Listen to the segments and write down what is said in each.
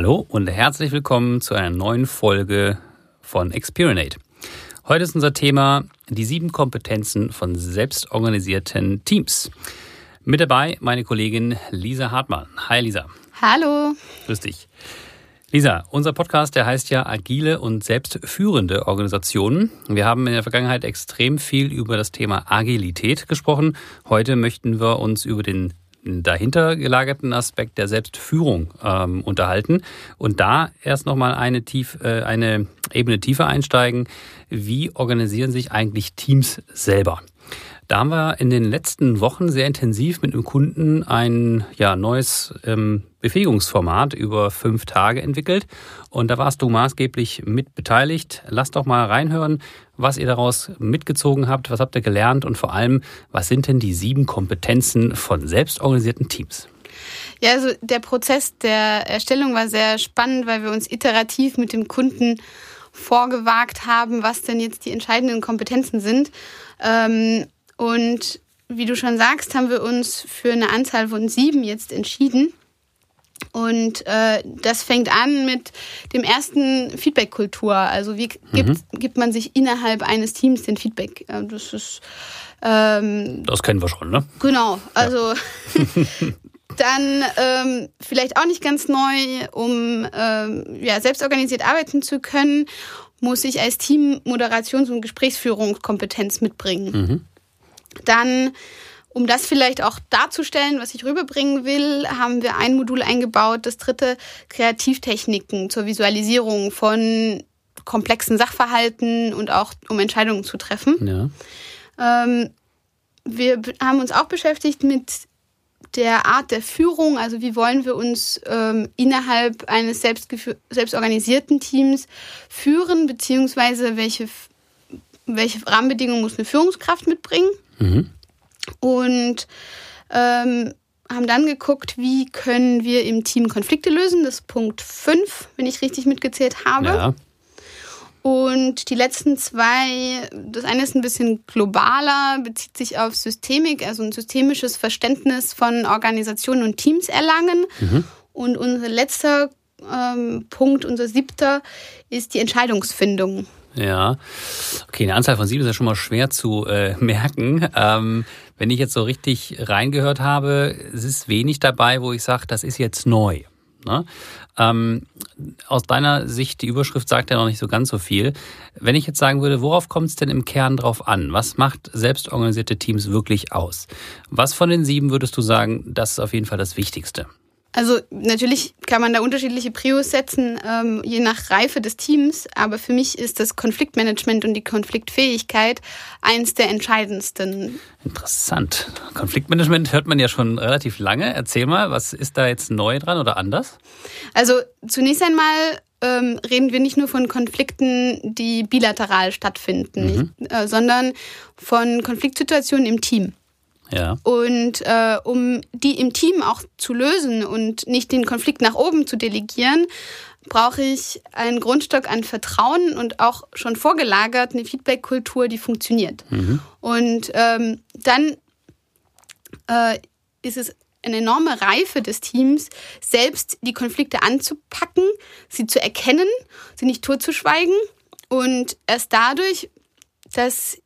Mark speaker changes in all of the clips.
Speaker 1: Hallo und herzlich willkommen zu einer neuen Folge von Experinate. Heute ist unser Thema die sieben Kompetenzen von selbstorganisierten Teams. Mit dabei meine Kollegin Lisa Hartmann. Hi Lisa.
Speaker 2: Hallo.
Speaker 1: Grüß dich. Lisa, unser Podcast, der heißt ja Agile und selbstführende Organisationen. Wir haben in der Vergangenheit extrem viel über das Thema Agilität gesprochen. Heute möchten wir uns über den dahinter gelagerten Aspekt der Selbstführung ähm, unterhalten. Und da erst nochmal eine, tief, äh, eine Ebene tiefer einsteigen. Wie organisieren sich eigentlich Teams selber? Da haben wir in den letzten Wochen sehr intensiv mit einem Kunden ein ja, neues ähm, Befähigungsformat über fünf Tage entwickelt. Und da warst du maßgeblich mit beteiligt. Lass doch mal reinhören, was ihr daraus mitgezogen habt, was habt ihr gelernt und vor allem, was sind denn die sieben Kompetenzen von selbstorganisierten Teams?
Speaker 2: Ja, also der Prozess der Erstellung war sehr spannend, weil wir uns iterativ mit dem Kunden vorgewagt haben, was denn jetzt die entscheidenden Kompetenzen sind. Ähm, und wie du schon sagst, haben wir uns für eine Anzahl von sieben jetzt entschieden. Und äh, das fängt an mit dem ersten Feedback-Kultur. Also wie gibt, mhm. gibt man sich innerhalb eines Teams den Feedback? Das ist
Speaker 1: ähm, das kennen wir schon, ne?
Speaker 2: Genau. Also ja. dann ähm, vielleicht auch nicht ganz neu, um ähm, ja, selbstorganisiert arbeiten zu können, muss ich als Team Moderations- und Gesprächsführungskompetenz mitbringen. Mhm. Dann, um das vielleicht auch darzustellen, was ich rüberbringen will, haben wir ein Modul eingebaut, das dritte Kreativtechniken zur Visualisierung von komplexen Sachverhalten und auch um Entscheidungen zu treffen. Ja. Ähm, wir haben uns auch beschäftigt mit der Art der Führung, also wie wollen wir uns ähm, innerhalb eines selbstorganisierten Teams führen, beziehungsweise welche, welche Rahmenbedingungen muss eine Führungskraft mitbringen. Mhm. Und ähm, haben dann geguckt, wie können wir im Team Konflikte lösen. Das ist Punkt 5, wenn ich richtig mitgezählt habe. Ja. Und die letzten zwei, das eine ist ein bisschen globaler, bezieht sich auf Systemik, also ein systemisches Verständnis von Organisationen und Teams erlangen. Mhm. Und unser letzter ähm, Punkt, unser siebter, ist die Entscheidungsfindung.
Speaker 1: Ja, okay, eine Anzahl von sieben ist ja schon mal schwer zu äh, merken. Ähm, wenn ich jetzt so richtig reingehört habe, es ist wenig dabei, wo ich sage, das ist jetzt neu. Ne? Ähm, aus deiner Sicht, die Überschrift sagt ja noch nicht so ganz so viel. Wenn ich jetzt sagen würde, worauf kommt es denn im Kern drauf an? Was macht selbstorganisierte Teams wirklich aus? Was von den sieben würdest du sagen, das ist auf jeden Fall das Wichtigste?
Speaker 2: Also natürlich kann man da unterschiedliche Prios setzen, ähm, je nach Reife des Teams, aber für mich ist das Konfliktmanagement und die Konfliktfähigkeit eins der entscheidendsten.
Speaker 1: Interessant. Konfliktmanagement hört man ja schon relativ lange. Erzähl mal, was ist da jetzt neu dran oder anders?
Speaker 2: Also zunächst einmal ähm, reden wir nicht nur von Konflikten, die bilateral stattfinden, mhm. äh, sondern von Konfliktsituationen im Team. Ja. Und äh, um die im Team auch zu lösen und nicht den Konflikt nach oben zu delegieren, brauche ich einen Grundstock an Vertrauen und auch schon vorgelagert eine Feedback-Kultur, die funktioniert. Mhm. Und ähm, dann äh, ist es eine enorme Reife des Teams, selbst die Konflikte anzupacken, sie zu erkennen, sie nicht totzuschweigen und erst dadurch, dass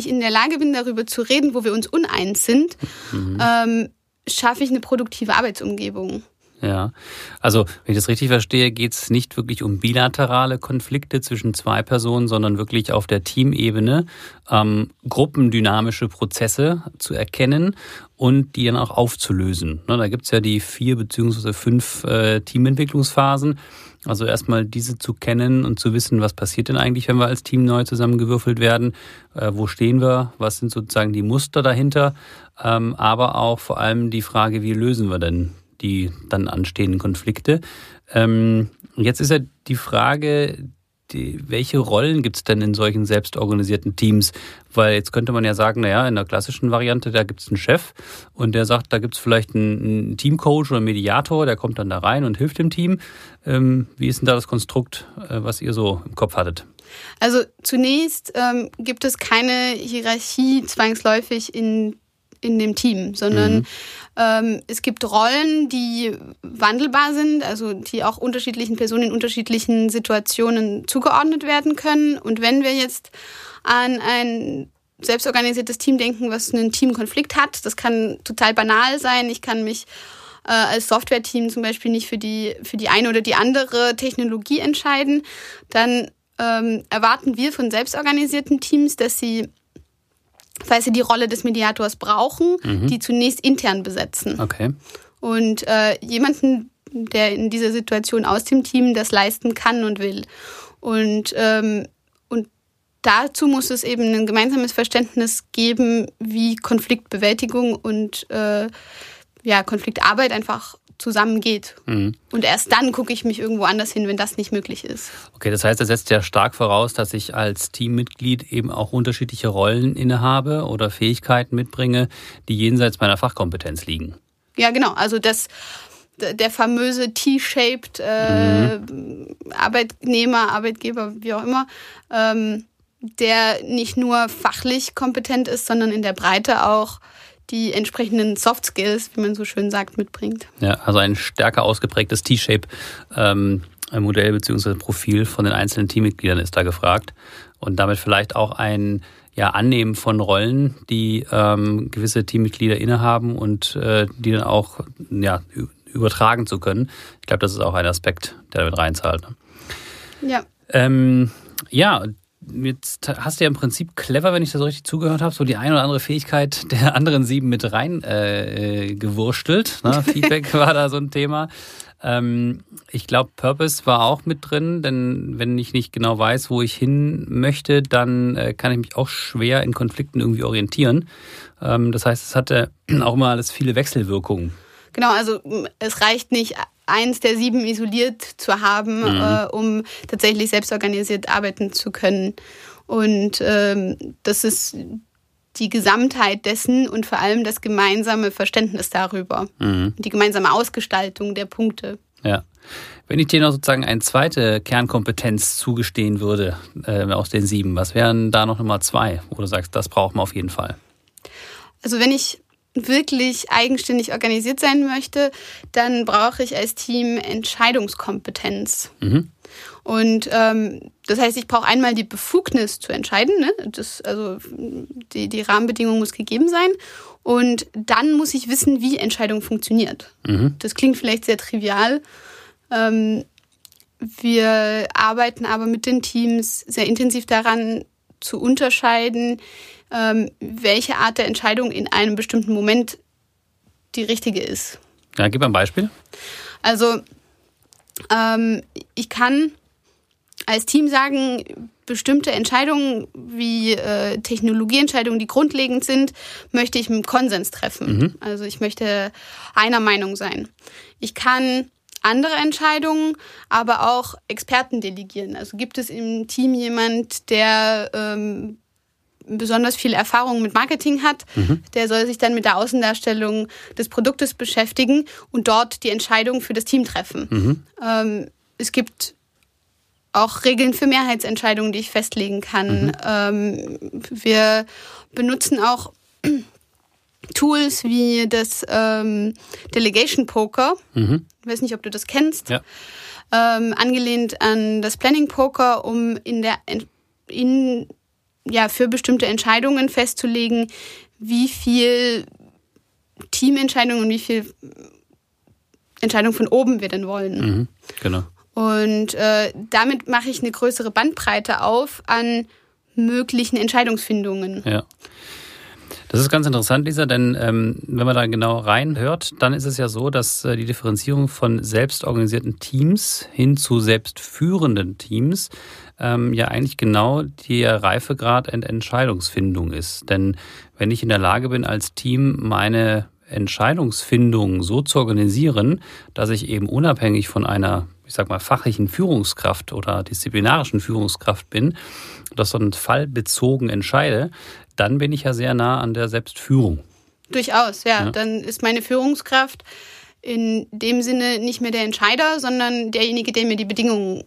Speaker 2: ich in der Lage bin, darüber zu reden, wo wir uns uneins sind, mhm. ähm, schaffe ich eine produktive Arbeitsumgebung.
Speaker 1: Ja, also wenn ich das richtig verstehe, geht es nicht wirklich um bilaterale Konflikte zwischen zwei Personen, sondern wirklich auf der Teamebene ähm, gruppendynamische Prozesse zu erkennen und die dann auch aufzulösen. Ne, da gibt es ja die vier beziehungsweise fünf äh, Teamentwicklungsphasen. Also erstmal diese zu kennen und zu wissen, was passiert denn eigentlich, wenn wir als Team neu zusammengewürfelt werden, äh, wo stehen wir, was sind sozusagen die Muster dahinter, ähm, aber auch vor allem die Frage, wie lösen wir denn die dann anstehenden Konflikte. Ähm, jetzt ist ja die Frage, die, welche Rollen gibt es denn in solchen selbstorganisierten Teams? Weil jetzt könnte man ja sagen, naja, in der klassischen Variante, da gibt es einen Chef und der sagt, da gibt es vielleicht einen, Teamcoach oder Mediator, der kommt dann da rein und hilft dem Team. Ähm, wie ist denn da das Konstrukt, äh, was ihr so im Kopf hattet?
Speaker 2: Also zunächst ähm, gibt es keine Hierarchie zwangsläufig in in dem Team, sondern mhm. ähm, es gibt Rollen, die wandelbar sind, also die auch unterschiedlichen Personen in unterschiedlichen Situationen zugeordnet werden können. Und wenn wir jetzt an ein selbstorganisiertes Team denken, was einen Teamkonflikt hat, das kann total banal sein. Ich kann mich äh, als Software-Team zum Beispiel nicht für die, für die eine oder die andere Technologie entscheiden, dann ähm, erwarten wir von selbstorganisierten Teams, dass sie falls sie die Rolle des Mediators brauchen, mhm. die zunächst intern besetzen.
Speaker 1: Okay.
Speaker 2: Und äh, jemanden, der in dieser Situation aus dem Team das leisten kann und will. Und, ähm, und dazu muss es eben ein gemeinsames Verständnis geben, wie Konfliktbewältigung und äh, ja, Konfliktarbeit einfach zusammengeht. Mhm. Und erst dann gucke ich mich irgendwo anders hin, wenn das nicht möglich ist.
Speaker 1: Okay, das heißt, er setzt ja stark voraus, dass ich als Teammitglied eben auch unterschiedliche Rollen innehabe oder Fähigkeiten mitbringe, die jenseits meiner Fachkompetenz liegen.
Speaker 2: Ja, genau. Also das der famöse T-shaped äh, mhm. Arbeitnehmer, Arbeitgeber, wie auch immer, ähm, der nicht nur fachlich kompetent ist, sondern in der Breite auch die entsprechenden Soft Skills, wie man so schön sagt, mitbringt.
Speaker 1: Ja, also ein stärker ausgeprägtes T-Shape. Ähm, Modell bzw. Profil von den einzelnen Teammitgliedern ist da gefragt. Und damit vielleicht auch ein ja, Annehmen von Rollen, die ähm, gewisse Teammitglieder innehaben und äh, die dann auch ja, übertragen zu können. Ich glaube, das ist auch ein Aspekt, der damit reinzahlt.
Speaker 2: Ne? Ja.
Speaker 1: Ähm, ja, Jetzt hast du ja im Prinzip clever, wenn ich das so richtig zugehört habe, so die eine oder andere Fähigkeit der anderen sieben mit rein äh, gewurstelt. Ne? Feedback war da so ein Thema. Ähm, ich glaube, Purpose war auch mit drin, denn wenn ich nicht genau weiß, wo ich hin möchte, dann äh, kann ich mich auch schwer in Konflikten irgendwie orientieren. Ähm, das heißt, es hatte auch immer alles viele Wechselwirkungen.
Speaker 2: Genau, also es reicht nicht eins der sieben isoliert zu haben, mhm. äh, um tatsächlich selbstorganisiert arbeiten zu können. Und ähm, das ist die Gesamtheit dessen und vor allem das gemeinsame Verständnis darüber. Mhm. Die gemeinsame Ausgestaltung der Punkte.
Speaker 1: Ja. Wenn ich dir noch sozusagen eine zweite Kernkompetenz zugestehen würde äh, aus den sieben, was wären da noch Nummer zwei, wo du sagst, das braucht man auf jeden Fall?
Speaker 2: Also wenn ich wirklich eigenständig organisiert sein möchte, dann brauche ich als Team Entscheidungskompetenz. Mhm. Und ähm, das heißt, ich brauche einmal die Befugnis zu entscheiden. Ne? Das, also die, die Rahmenbedingung muss gegeben sein. Und dann muss ich wissen, wie Entscheidung funktioniert. Mhm. Das klingt vielleicht sehr trivial. Ähm, wir arbeiten aber mit den Teams sehr intensiv daran zu unterscheiden, ähm, welche Art der Entscheidung in einem bestimmten Moment die richtige ist.
Speaker 1: Ja, gib ein Beispiel.
Speaker 2: Also ähm, ich kann als Team sagen, bestimmte Entscheidungen wie äh, Technologieentscheidungen, die grundlegend sind, möchte ich mit Konsens treffen. Mhm. Also ich möchte einer Meinung sein. Ich kann andere Entscheidungen, aber auch Experten delegieren. Also gibt es im Team jemand, der ähm, besonders viel Erfahrung mit Marketing hat, mhm. der soll sich dann mit der Außendarstellung des Produktes beschäftigen und dort die Entscheidung für das Team treffen. Mhm. Ähm, es gibt auch Regeln für Mehrheitsentscheidungen, die ich festlegen kann. Mhm. Ähm, wir benutzen auch Tools wie das ähm, Delegation Poker. Mhm. Ich weiß nicht, ob du das kennst. Ja. Ähm, angelehnt an das Planning Poker, um in der in ja, für bestimmte Entscheidungen festzulegen, wie viel Teamentscheidungen und wie viel Entscheidungen von oben wir denn wollen.
Speaker 1: Mhm, genau.
Speaker 2: Und äh, damit mache ich eine größere Bandbreite auf an möglichen Entscheidungsfindungen.
Speaker 1: Ja. Das ist ganz interessant, Lisa, denn ähm, wenn man da genau reinhört, dann ist es ja so, dass äh, die Differenzierung von selbstorganisierten Teams hin zu selbstführenden Teams ähm, ja eigentlich genau der Reifegrad und Entscheidungsfindung ist. Denn wenn ich in der Lage bin, als Team meine Entscheidungsfindung so zu organisieren, dass ich eben unabhängig von einer, ich sag mal, fachlichen Führungskraft oder disziplinarischen Führungskraft bin, das so einen Fall bezogen entscheide, dann bin ich ja sehr nah an der Selbstführung.
Speaker 2: Durchaus, ja. ja. Dann ist meine Führungskraft in dem Sinne nicht mehr der Entscheider, sondern derjenige, der mir die Bedingungen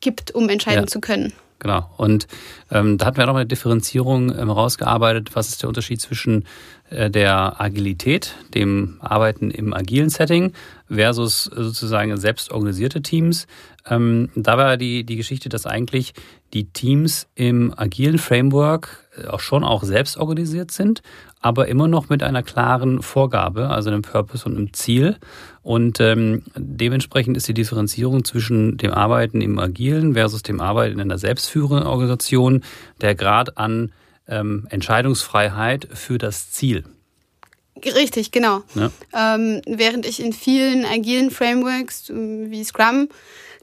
Speaker 2: gibt, um entscheiden ja. zu können.
Speaker 1: genau. Und ähm, da hatten wir noch eine Differenzierung ähm, rausgearbeitet. Was ist der Unterschied zwischen äh, der Agilität, dem Arbeiten im agilen Setting versus sozusagen selbst organisierte Teams? Ähm, da war die, die Geschichte, dass eigentlich die Teams im agilen Framework äh, auch schon auch selbst organisiert sind, aber immer noch mit einer klaren Vorgabe, also einem Purpose und einem Ziel. Und ähm, dementsprechend ist die Differenzierung zwischen dem Arbeiten im Agilen versus dem Arbeiten in einer selbstführenden Organisation der Grad an ähm, Entscheidungsfreiheit für das Ziel.
Speaker 2: Richtig, genau. Ja. Ähm, während ich in vielen agilen Frameworks äh, wie Scrum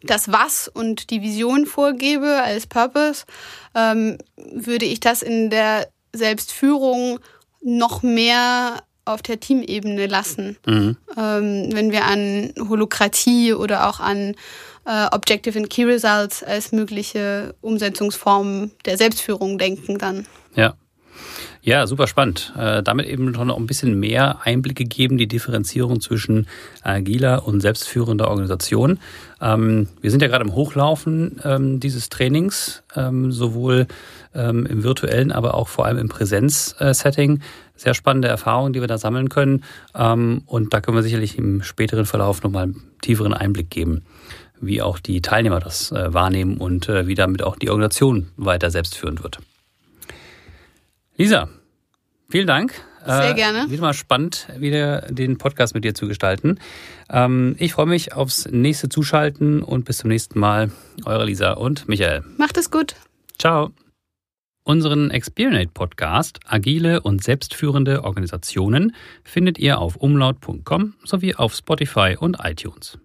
Speaker 2: das Was und die Vision vorgebe als Purpose, ähm, würde ich das in der Selbstführung noch mehr auf der Teamebene lassen. Mhm. Ähm, wenn wir an Holokratie oder auch an äh, Objective and Key Results als mögliche Umsetzungsformen der Selbstführung denken dann.
Speaker 1: Ja. Ja, super spannend. Äh, damit eben noch ein bisschen mehr Einblicke geben, die Differenzierung zwischen agiler und selbstführender Organisation. Ähm, wir sind ja gerade im Hochlaufen ähm, dieses Trainings, ähm, sowohl ähm, im virtuellen, aber auch vor allem im Präsenzsetting. Sehr spannende Erfahrungen, die wir da sammeln können. Ähm, und da können wir sicherlich im späteren Verlauf nochmal einen tieferen Einblick geben, wie auch die Teilnehmer das äh, wahrnehmen und äh, wie damit auch die Organisation weiter selbstführend wird. Lisa, vielen Dank.
Speaker 2: Sehr äh, gerne.
Speaker 1: wieder mal spannend, wieder den Podcast mit dir zu gestalten. Ähm, ich freue mich aufs nächste Zuschalten und bis zum nächsten Mal. Eure Lisa und Michael.
Speaker 2: Macht es gut.
Speaker 1: Ciao. Unseren Experience Podcast Agile und selbstführende Organisationen findet ihr auf umlaut.com sowie auf Spotify und iTunes.